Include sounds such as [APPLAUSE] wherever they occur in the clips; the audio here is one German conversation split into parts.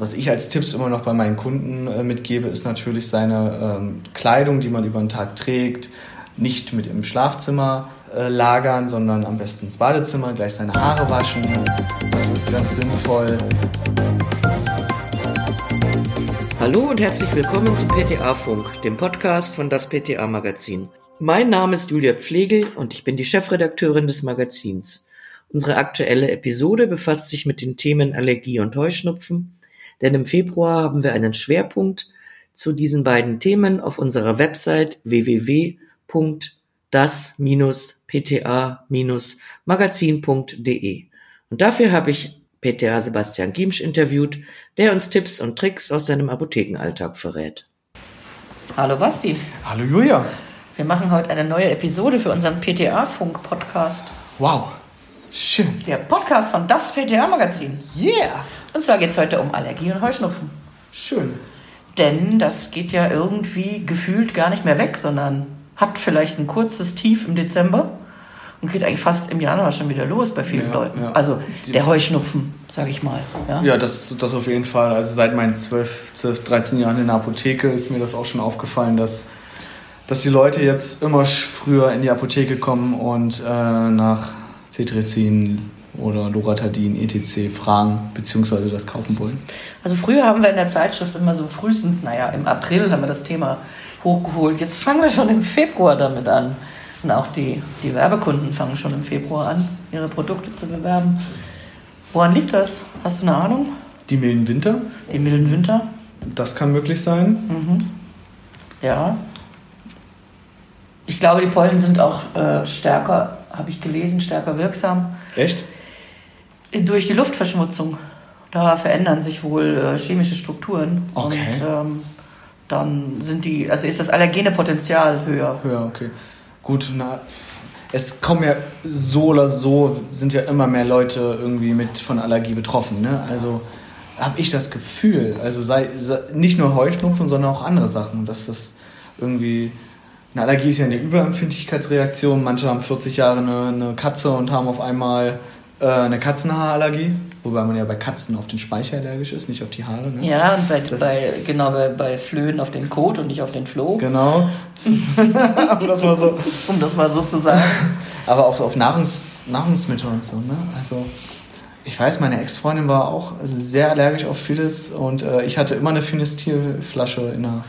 Was ich als Tipps immer noch bei meinen Kunden äh, mitgebe, ist natürlich seine ähm, Kleidung, die man über den Tag trägt, nicht mit im Schlafzimmer äh, lagern, sondern am besten ins Badezimmer, gleich seine Haare waschen. Das ist ganz sinnvoll. Hallo und herzlich willkommen zum PTA-Funk, dem Podcast von das PTA-Magazin. Mein Name ist Julia Pflegel und ich bin die Chefredakteurin des Magazins. Unsere aktuelle Episode befasst sich mit den Themen Allergie und Heuschnupfen, denn im Februar haben wir einen Schwerpunkt zu diesen beiden Themen auf unserer Website www.das-pta-magazin.de. Und dafür habe ich PTA Sebastian Giemsch interviewt, der uns Tipps und Tricks aus seinem Apothekenalltag verrät. Hallo Basti. Hallo Julia. Wir machen heute eine neue Episode für unseren PTA-Funk-Podcast. Wow. Schön. Der Podcast von das PTA-Magazin. Yeah. Und zwar geht es heute um Allergie und Heuschnupfen. Schön. Denn das geht ja irgendwie gefühlt gar nicht mehr weg, sondern hat vielleicht ein kurzes Tief im Dezember und geht eigentlich fast im Januar schon wieder los bei vielen Ja, Leuten. ja. Also der Heuschnupfen, sage ich mal. Ja? Ja, das, das auf jeden Fall. Also seit meinen 12, 12, 13 Jahren in der Apotheke ist mir das auch schon aufgefallen, dass, dass die Leute jetzt immer früher in die Apotheke kommen und äh, nach Cetirizin oder Loratadin, etc. fragen, beziehungsweise das kaufen wollen. Also früher haben wir in der Zeitschrift immer so frühestens, naja, im April haben wir das Thema hochgeholt. Jetzt fangen wir schon im Februar damit an. Und auch die, die Werbekunden fangen schon im Februar an, ihre Produkte zu bewerben. Woran liegt das? Hast du eine Ahnung? Die milden Winter, Die milden Winter? das kann möglich sein. Ja. Ich glaube, die Pollen sind auch äh, stärker, habe ich gelesen, stärker wirksam Echt? durch die Luftverschmutzung. Da verändern sich wohl äh, chemische Strukturen. Okay. Und ähm, dann sind die, also ist das allergene Potenzial höher. Ja, okay. Gut, na, es kommen ja so oder so, sind ja immer mehr Leute irgendwie mit von Allergie betroffen. Ne? Also habe ich das Gefühl, also sei, sei nicht nur Heuschnupfen, sondern auch andere Sachen, dass das irgendwie. Eine Allergie ist ja eine Überempfindlichkeitsreaktion. Manche haben 40 Jahre eine, eine Katze und haben auf einmal äh, eine Katzenhaarallergie, wobei man ja bei Katzen auf den Speicher allergisch ist, nicht auf die Haare. Ne? Ja, und bei, bei, genau, bei, bei Flöhen auf den Kot und nicht auf den Floh, Genau. [LAUGHS] um das mal so. um das mal so zu sagen. [LAUGHS] Aber auch so auf Nahrungs Nahrungsmittel und so, ne? Also, ich weiß, meine Ex-Freundin war auch sehr allergisch auf vieles und äh, ich hatte immer eine Finestil-Flasche in der.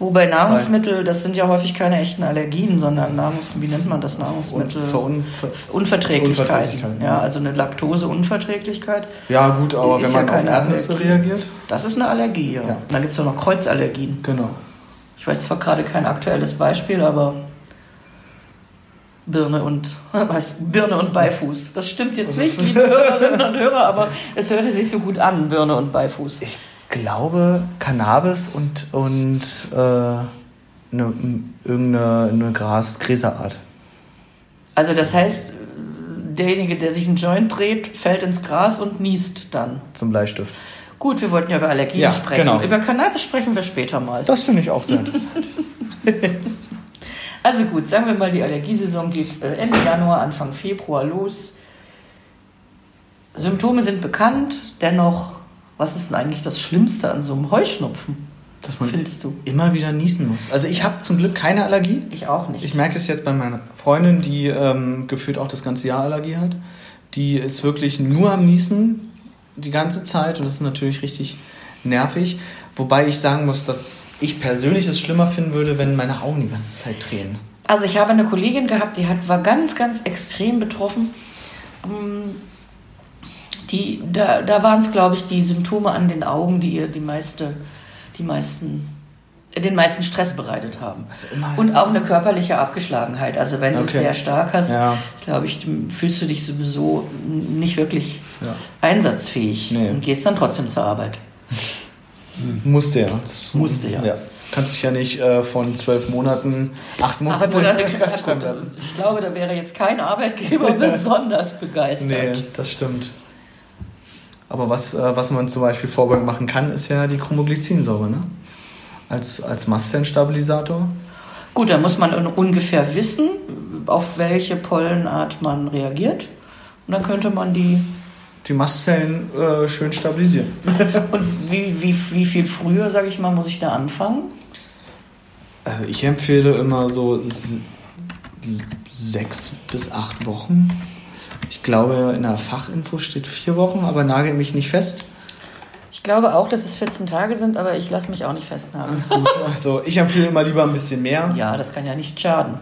Wobei Nahrungsmittel, das sind ja häufig keine echten Allergien, sondern Nahrungs, wie nennt man das Nahrungsmittel? Verun ver Unverträglichkeiten. Unverträglichkeiten, Ja, ja. also eine Laktoseunverträglichkeit. ja, gut, aber wenn ja man auf keine Erdnüsse Allergie. reagiert. Das ist eine Allergie, ja. Ja. Und dann gibt es auch noch Kreuzallergien. Genau. Ich weiß zwar gerade kein aktuelles Beispiel, aber Birne und [LAUGHS] was, Birne und Beifuß. Das stimmt jetzt nicht, liebe Hörerinnen und Hörer, aber es hörte sich so gut an, Birne und Beifuß. Ich glaube, Cannabis und, und äh, eine, irgendeine eine Gras Gräserart. Also das heißt, derjenige, der sich einen Joint dreht, fällt ins Gras und niest dann. Zum Bleistift. Gut, wir wollten ja über Allergien Ja, sprechen. genau. Über Cannabis sprechen wir später mal. Das finde ich auch sehr interessant. [LAUGHS] Also gut, sagen wir mal, die Allergiesaison geht äh, Ende Januar, Anfang Februar los. Symptome sind bekannt, dennoch, was ist denn eigentlich das Schlimmste an so einem Heuschnupfen, Dass man findest du? immer wieder niesen muss. Also ich habe zum Glück keine Allergie. Ich auch nicht. Ich merke es jetzt bei meiner Freundin, die ähm, gefühlt auch das ganze Jahr Allergie hat. Die ist wirklich nur am Niesen die ganze Zeit und das ist natürlich richtig nervig. Wobei ich sagen muss, dass ich persönlich es schlimmer finden würde, wenn meine Augen die ganze Zeit drehen. Also ich habe eine Kollegin gehabt, die hat, war ganz, ganz extrem betroffen. Ähm, Die, da da waren es, glaube ich, die Symptome an den Augen, die ihr die meiste, die meisten, den meisten Stress bereitet haben. Also Und auch eine körperliche Abgeschlagenheit. Also wenn du es Okay. sehr stark hast, Ja. glaube ich, fühlst du dich sowieso nicht wirklich Ja. einsatzfähig Nee. und gehst dann trotzdem zur Arbeit. [LAUGHS] Musste ja. Musste ja. ja. Kannst dich ja nicht äh, von zwölf Monaten, acht Monate, Acht Monate [LAUGHS] krank gut, lassen. Ich glaube, da wäre jetzt kein Arbeitgeber [LAUGHS] besonders Nee, begeistert. das stimmt. Aber was, äh, was man zum Beispiel vorbeugend machen kann, ist ja die Chromoglycinsäure, ne? Als, als Mastzellenstabilisator. Gut, da muss man un- ungefähr wissen, auf welche Pollenart man reagiert. Und dann könnte man die die Mastzellen äh, schön stabilisieren. [LAUGHS] Und wie, wie, wie viel früher, sage ich mal, muss ich da anfangen? Also ich empfehle immer so sechs bis acht Wochen. Ich glaube, in der Fachinfo steht vier Wochen, aber nagel mich nicht fest. Ich glaube auch, dass es 14 Tage sind, aber ich lasse mich auch nicht festnageln. Gut, also ich empfehle immer lieber ein bisschen mehr. Ja, das kann ja nicht schaden.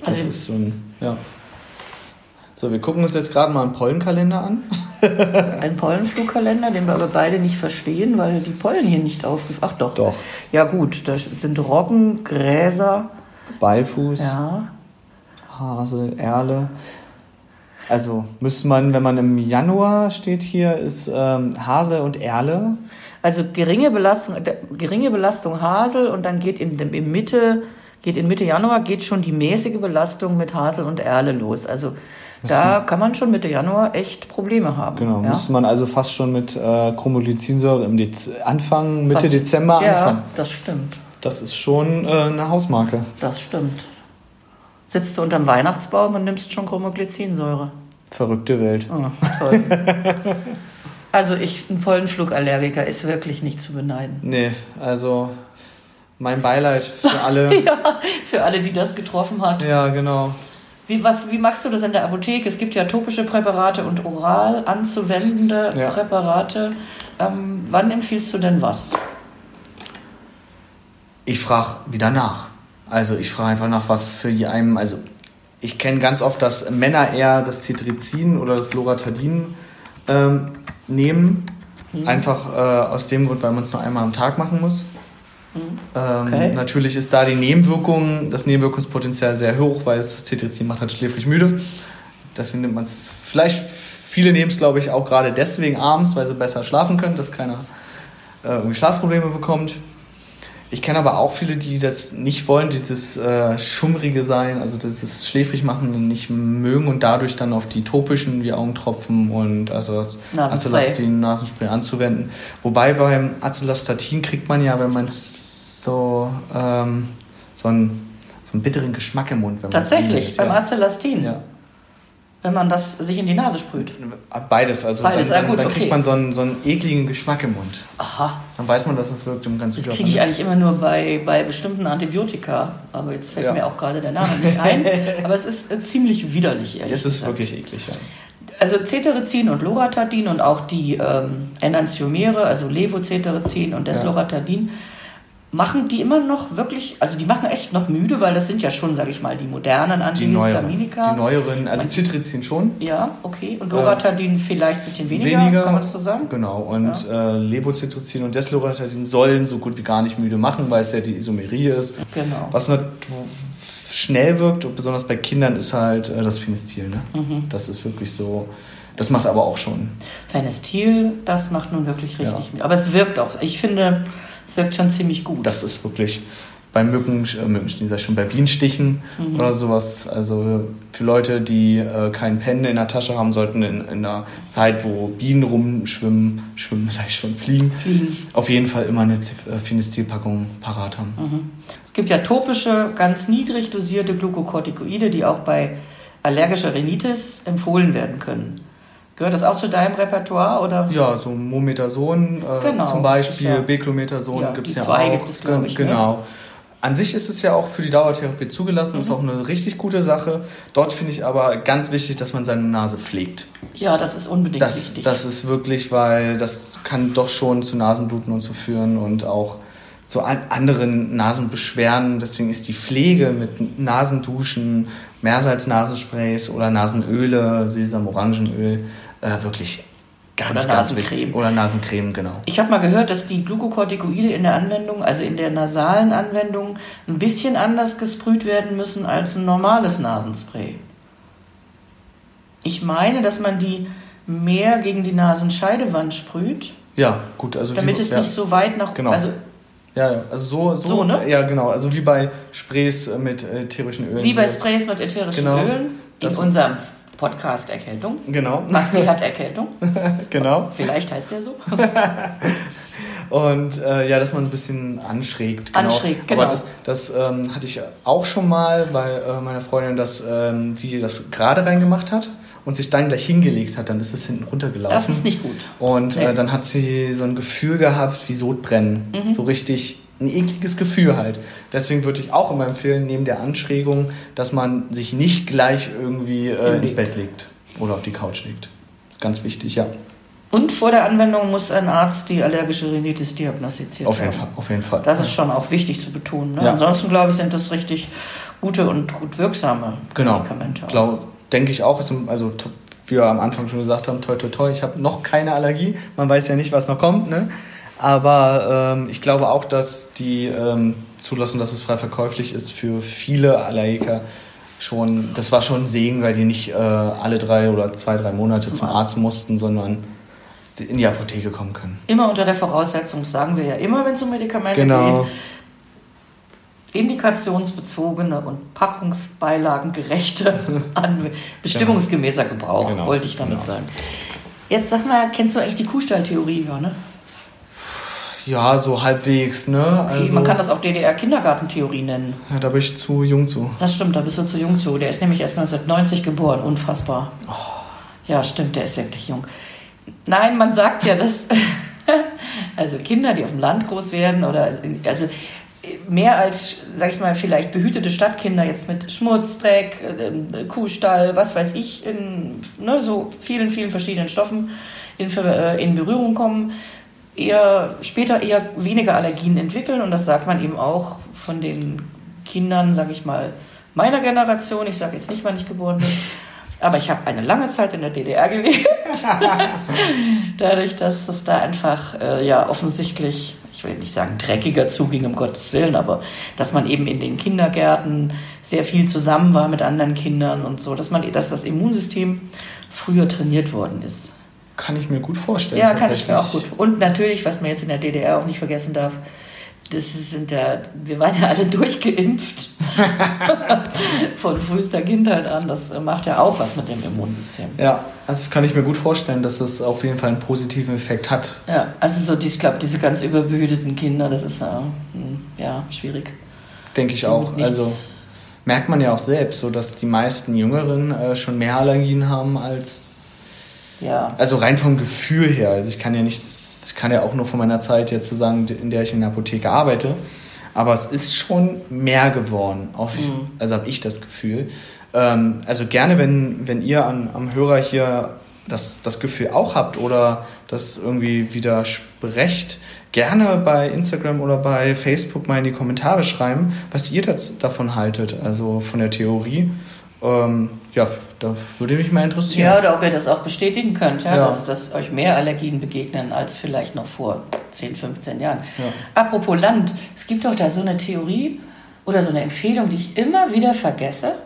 Das also, ist so ein, ja. So, wir gucken uns jetzt gerade mal einen Pollenkalender an. [LAUGHS] Ein Pollenflugkalender, den wir aber beide nicht verstehen, weil die Pollen hier nicht aufgeführt Ach doch. Doch. Ja gut, das sind Roggen, Gräser. Beifuß. Ja. Hase, Erle. Also müsste man, wenn man im Januar steht hier, ist ähm, Hase und Erle. Also geringe Belastung, geringe Belastung Hasel und dann geht in, in Mitte, geht in Mitte Januar geht schon die mäßige Belastung mit Hasel und Erle los. Also da kann man schon Mitte Januar echt Probleme haben. Genau, ja? müsste man also fast schon mit äh, Chromolithinsäure im Dez Anfang, Mitte fast. Dezember anfangen. Ja, das stimmt. Das ist schon äh, eine Hausmarke. Das stimmt. Sitzt du unterm Weihnachtsbaum und nimmst schon Chromoglycinsäure. Verrückte Welt. Oh, toll. [LAUGHS] also ich, ein Pollenflugallergiker ist wirklich nicht zu beneiden. Nee, also mein Beileid für alle. [LAUGHS] ja, für alle, die das getroffen hat. Ja, genau. Wie, was, wie machst du das in der Apotheke? Es gibt ja topische Präparate und oral anzuwendende ja. Präparate. Ähm, wann empfiehlst du denn was? Ich frage wieder nach. Also ich frage einfach nach, was für einem, also ich kenne ganz oft, dass Männer eher das Cetirizin oder das Loratadin ähm, nehmen. Mhm. Einfach äh, aus dem Grund, weil man es nur einmal am Tag machen muss. Mhm. Ähm, okay. natürlich ist da die Nebenwirkung, das Nebenwirkungspotenzial sehr hoch, weil es das Cetirizin macht halt schläfrig müde. Deswegen nimmt man es, vielleicht viele nehmen es glaube ich auch gerade deswegen abends, weil sie besser schlafen können, dass keiner äh, irgendwie Schlafprobleme bekommt. Ich kenne aber auch viele, die das nicht wollen, dieses äh, Schummrige sein, also dieses schläfrig machen nicht mögen und dadurch dann auf die topischen wie Augentropfen und also das Acelastin, Nasenspray anzuwenden. Wobei beim Acelastatin kriegt man ja, wenn man so, ähm, so, einen, so einen bitteren Geschmack im Mund. Tatsächlich, beim ja. Acelastin? Ja wenn man das sich in die Nase sprüht? Beides. Also Beides, dann, dann, gut, dann okay. kriegt man so einen, so einen ekligen Geschmack im Mund. Aha. Dann weiß man, dass es wirkt im ganzen Das kriege ich eigentlich immer nur bei, bei bestimmten Antibiotika. Aber jetzt fällt ja. mir auch gerade der Name nicht [LAUGHS] ein. Aber es ist äh, ziemlich widerlich, ehrlich Es ist gesagt. wirklich eklig, ja. Also Cetirizin und Loratadin und auch die ähm, Enantiomere, also Levocetirizin und Desloratadin, ja machen die immer noch wirklich, also die machen echt noch müde, weil das sind ja schon, sage ich mal, die modernen Antihistaminika. Die neueren, also Cetirizin schon. Ja, okay. Und Loratadin äh, vielleicht ein bisschen weniger, weniger, kann man das so sagen? Genau. Und ja. äh, Levocetirizin und Desloratadin sollen so gut wie gar nicht müde machen, weil es ja die Isomerie ist. Genau. Was schnell wirkt, und besonders bei Kindern, ist halt äh, das Phenestil. Ne? Mhm. Das ist wirklich so... Das macht aber auch schon. Phenestil, das macht nun wirklich richtig ja. mit. Aber es wirkt auch. Ich finde, es wirkt schon ziemlich gut. Das ist wirklich bei Mücken, äh, Mückenstichen, sag ich schon, bei Bienenstichen mhm. oder sowas. Also für Leute, die äh, keinen Pen in der Tasche haben, sollten in, in einer Zeit, wo Bienen rumschwimmen, schwimmen, [LAUGHS] sag ich schon, fliegen, fliegen. auf jeden Fall immer eine äh, Finestilpackung parat haben. Mhm. Es gibt ja topische, ganz niedrig dosierte Glukokortikoide, die auch bei allergischer Rhinitis empfohlen werden können. Gehört das auch zu deinem Repertoire? Oder? Ja, so Momethason äh, genau, zum Beispiel, ja, Beclomethason ja, gibt es ja zwei auch. Gibt es, ich, ne? genau. Ne? An sich ist es ja auch für die Dauertherapie zugelassen, mhm. ist auch eine richtig gute Sache. Dort finde ich aber ganz wichtig, dass man seine Nase pflegt. Ja, das ist unbedingt das, wichtig. Das ist wirklich, weil das kann doch schon zu Nasenbluten und so führen und auch zu anderen Nasenbeschwerden. Deswegen ist die Pflege mit Nasenduschen, Meersalz-Nasensprays oder Nasenöle, Sesam-Orangenöl äh, wirklich ganz, Oder ganz wichtig. Oder Nasencreme, genau. Ich habe mal gehört, dass die Glukokortikoide in der Anwendung, also in der nasalen Anwendung, ein bisschen anders gesprüht werden müssen als ein normales Nasenspray. Ich meine, dass man die mehr gegen die Nasenscheidewand sprüht. Ja, gut. Also damit die, es ja. nicht so weit nach. Genau. Also ja, also so, so, so ne? Ja, genau. Also wie bei Sprays mit ätherischen Ölen. Wie bei Sprays mit ätherischen genau. Ölen. In unserem Podcast Erkältung. Genau. Basti hat Erkältung. [LAUGHS] genau. Vielleicht heißt der so. [LAUGHS] Und äh, ja, dass man ein bisschen anschrägt. Genau. Anschrägt, genau. Aber das, das ähm, hatte ich auch schon mal bei äh, meiner Freundin, dass ähm, die das gerade reingemacht hat und sich dann gleich hingelegt hat, dann ist es hinten runtergelaufen. Das ist nicht gut. Und äh, dann hat sie so ein Gefühl gehabt wie Sodbrennen. Mhm. So richtig ein ekliges Gefühl halt. Deswegen würde ich auch immer empfehlen, neben der Anschrägung, dass man sich nicht gleich irgendwie äh, ins Bett. Legt oder auf die Couch legt. Ganz wichtig, ja. Und vor der Anwendung muss ein Arzt die allergische Rhinitis diagnostiziert Auf jeden. Fall, auf jeden Fall. Das ist schon auch wichtig zu betonen. Ne? Ja. Ansonsten, glaube ich, sind das richtig gute und gut wirksame Genau. Medikamente. Glaub, denke ich auch. Also, wie wir am Anfang schon gesagt haben, toi, toi, toi, ich habe noch keine Allergie. Man weiß ja nicht, was noch kommt. Ne? Aber ähm, ich glaube auch, dass die ähm, zulassen, dass es frei verkäuflich ist für viele Allergiker schon, das war schon ein Segen, weil die nicht äh, alle drei oder zwei, drei Monate Zum zum, Arzt. Arzt. mussten, sondern sie in die Apotheke kommen können. Immer unter der Voraussetzung, das sagen wir ja immer, wenn es um Medikamente Genau. geht, indikationsbezogene und packungsbeilagengerechte, [LAUGHS] an, bestimmungsgemäßer Gebrauch, Genau. wollte ich damit Genau. sagen. Jetzt sag mal, kennst du eigentlich die Kuhstalltheorie, ja, ne? Ja, so halbwegs, ne? Okay, Also, man kann das auch DDR-Kindergartentheorie nennen. ja, da bin ich zu jung zu. Das stimmt, da bist du zu jung zu. Der ist nämlich erst 1990 geboren, unfassbar. Ja, stimmt, der ist wirklich jung. Nein, man sagt ja, dass [LAUGHS] also Kinder, die auf dem Land groß werden oder also mehr als, sag ich mal, vielleicht behütete Stadtkinder jetzt mit Schmutz, Dreck, äh, Kuhstall, was weiß ich, in ne, so vielen, vielen verschiedenen Stoffen in, äh, in Berührung kommen, eher später eher weniger Allergien entwickeln und das sagt man eben auch von den Kindern, sag ich mal, meiner Generation. Ich sage jetzt nicht, wann ich geboren bin, aber ich habe eine lange Zeit in der DDR gelebt. [LAUGHS] Dadurch, dass es da einfach äh, ja offensichtlich, ich will nicht sagen dreckiger zuging, um Gottes Willen, aber dass man eben in den Kindergärten sehr viel zusammen war mit anderen Kindern und so, dass man, dass das Immunsystem früher trainiert worden ist. Kann ich mir gut vorstellen. Ja, kann ich mir auch gut. Und natürlich, was man jetzt in der DDR auch nicht vergessen darf, das sind ja, wir waren ja alle [LAUGHS] durchgeimpft. [LAUGHS] Von frühester Kindheit an. Das macht ja auch was mit dem Immunsystem. Ja, also das kann ich mir gut vorstellen, dass das auf jeden Fall einen positiven Effekt hat. Ja, also so, ich glaube, diese ganz überbehüteten Kinder, das ist ja, hm, ja schwierig. Denke ich auch. Also merkt man ja auch selbst, so dass die meisten Jüngeren äh, schon mehr Allergien haben als ja, also rein vom Gefühl her. Also ich kann ja nicht, ich kann ja auch nur von meiner Zeit jetzt sagen, in der ich in der Apotheke arbeite. Aber es ist schon mehr geworden. Auf, Mhm. Also habe ich das Gefühl. Ähm, also gerne, wenn, wenn ihr an, am Hörer hier das, das Gefühl auch habt oder das irgendwie widersprecht, gerne bei Instagram oder bei Facebook mal in die Kommentare schreiben, was ihr das, davon haltet. Also von der Theorie. Ähm, ja, da würde mich mal interessieren. ja, oder ob ihr das auch bestätigen könnt, ja, Ja. Dass, dass euch mehr Allergien begegnen als vielleicht noch vor 10, 15 Jahren. Ja. Apropos Land, es gibt doch da so eine Theorie oder so eine Empfehlung, die ich immer wieder vergesse.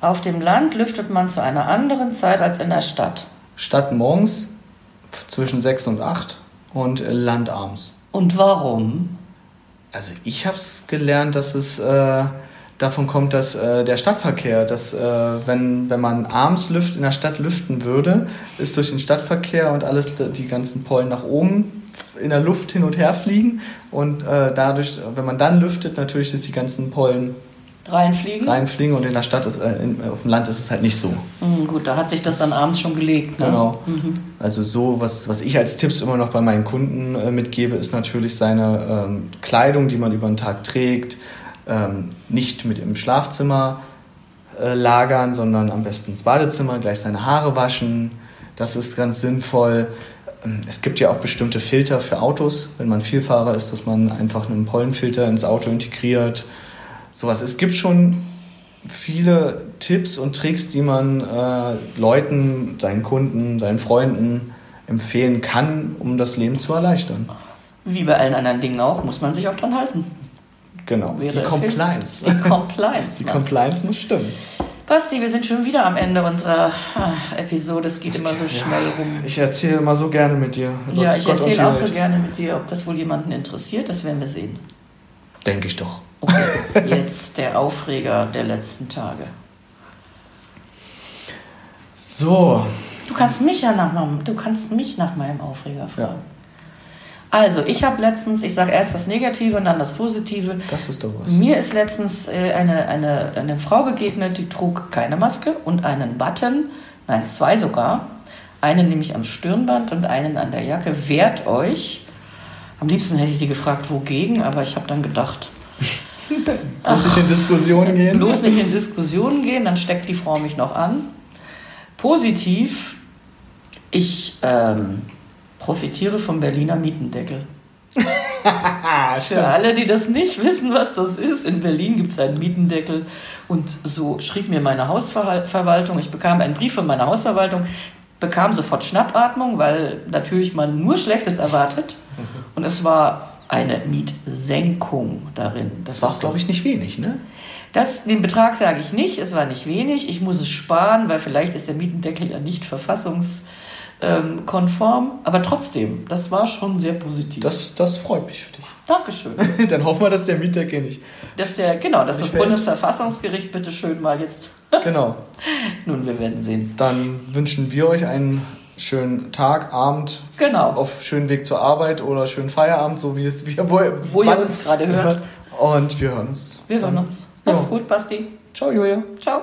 Auf dem Land lüftet man zu einer anderen Zeit als in der Stadt. Stadt morgens zwischen 6 und 8 und Land abends. Und warum? Also ich habe es gelernt, dass es äh, davon kommt, dass äh, der Stadtverkehr, dass äh, wenn, wenn man abends Lüft in der Stadt lüften würde, ist durch den Stadtverkehr und alles, die ganzen Pollen nach oben in der Luft hin und her fliegen und äh, dadurch, wenn man dann lüftet, natürlich, dass die ganzen Pollen Reinfliegen? reinfliegen und in der Stadt ist, äh, in, auf dem Land ist es halt nicht so. Hm, gut, da hat sich das dann abends schon gelegt. Ne? Genau. Also so, was, was ich als Tipps immer noch bei meinen Kunden äh, mitgebe, ist natürlich seine ähm, Kleidung, die man über den Tag trägt, ähm, nicht mit im Schlafzimmer äh, lagern, sondern am besten ins Badezimmer, gleich seine Haare waschen. Das ist ganz sinnvoll. Ähm, Es gibt ja auch bestimmte Filter für Autos, wenn man Vielfahrer ist, dass man einfach einen Pollenfilter ins Auto integriert. Sowas. Es gibt schon viele Tipps und Tricks, die man äh, Leuten, seinen Kunden, seinen Freunden empfehlen kann, um das Leben zu erleichtern. Wie bei allen anderen Dingen auch, muss man sich auch dran halten. Genau. Wäre die Compliance. Die Compliance. Die. Compliance muss stimmen. Basti, wir sind schon wieder am Ende unserer ah, Episode. Es geht immer so Ja, schnell rum. Ich erzähle immer so gerne mit dir. Ja, ich erzähle auch so Welt. gerne mit dir, ob das wohl jemanden interessiert, das werden wir sehen. Denke ich doch. Okay, jetzt der Aufreger der letzten Tage. So, Du kannst mich ja nach meinem, du kannst mich nach meinem Aufreger fragen. Also, ich habe letztens, ich sage erst das Negative und dann das Positive. das ist doch was. Mir ist letztens äh, eine, eine, eine Frau begegnet, die trug keine Maske und einen Button nein, zwei sogar. Einen nämlich am Stirnband und einen an der Jacke. Wehrt euch. Am liebsten hätte ich sie gefragt, wogegen, aber ich habe dann gedacht, [LAUGHS] bloß nicht in Diskussionen gehen. Bloß nicht in Diskussionen gehen, dann steckt die Frau mich noch an. Positiv, ich ähm, profitiere vom Berliner Mietendeckel. [LAUGHS] Für alle, die das nicht wissen, was das ist, in Berlin gibt es einen Mietendeckel. Und so schrieb mir meine Hausverwaltung, ich bekam einen Brief von meiner Hausverwaltung, bekam sofort Schnappatmung, weil natürlich man nur Schlechtes erwartet. Und es war eine Mietsenkung darin. Das, das war, glaube ich, nicht wenig, ne? Das, den Betrag sage ich nicht, es war nicht wenig. Ich muss es sparen, weil vielleicht ist der Mietendeckel ja nicht verfassungs ähm, konform. Aber trotzdem, das war schon sehr positiv. Das, das freut mich für dich. Dankeschön. [LAUGHS] Dann hoffen wir, dass der Mietdeckel nicht. Dass der, genau, dass das Bundesverfassungsgericht bitte schön mal jetzt. [LAUGHS] genau. Nun, wir werden sehen. Dann wünschen wir euch einen schönen Tag, Abend. Genau. Auf schönen Weg zur Arbeit oder schönen Feierabend, so wie es wir wo, wo ihr uns gerade hört. Und wir hören uns. Wir hören uns. Mach's ja. gut, Basti. Ciao, Julia. Ciao.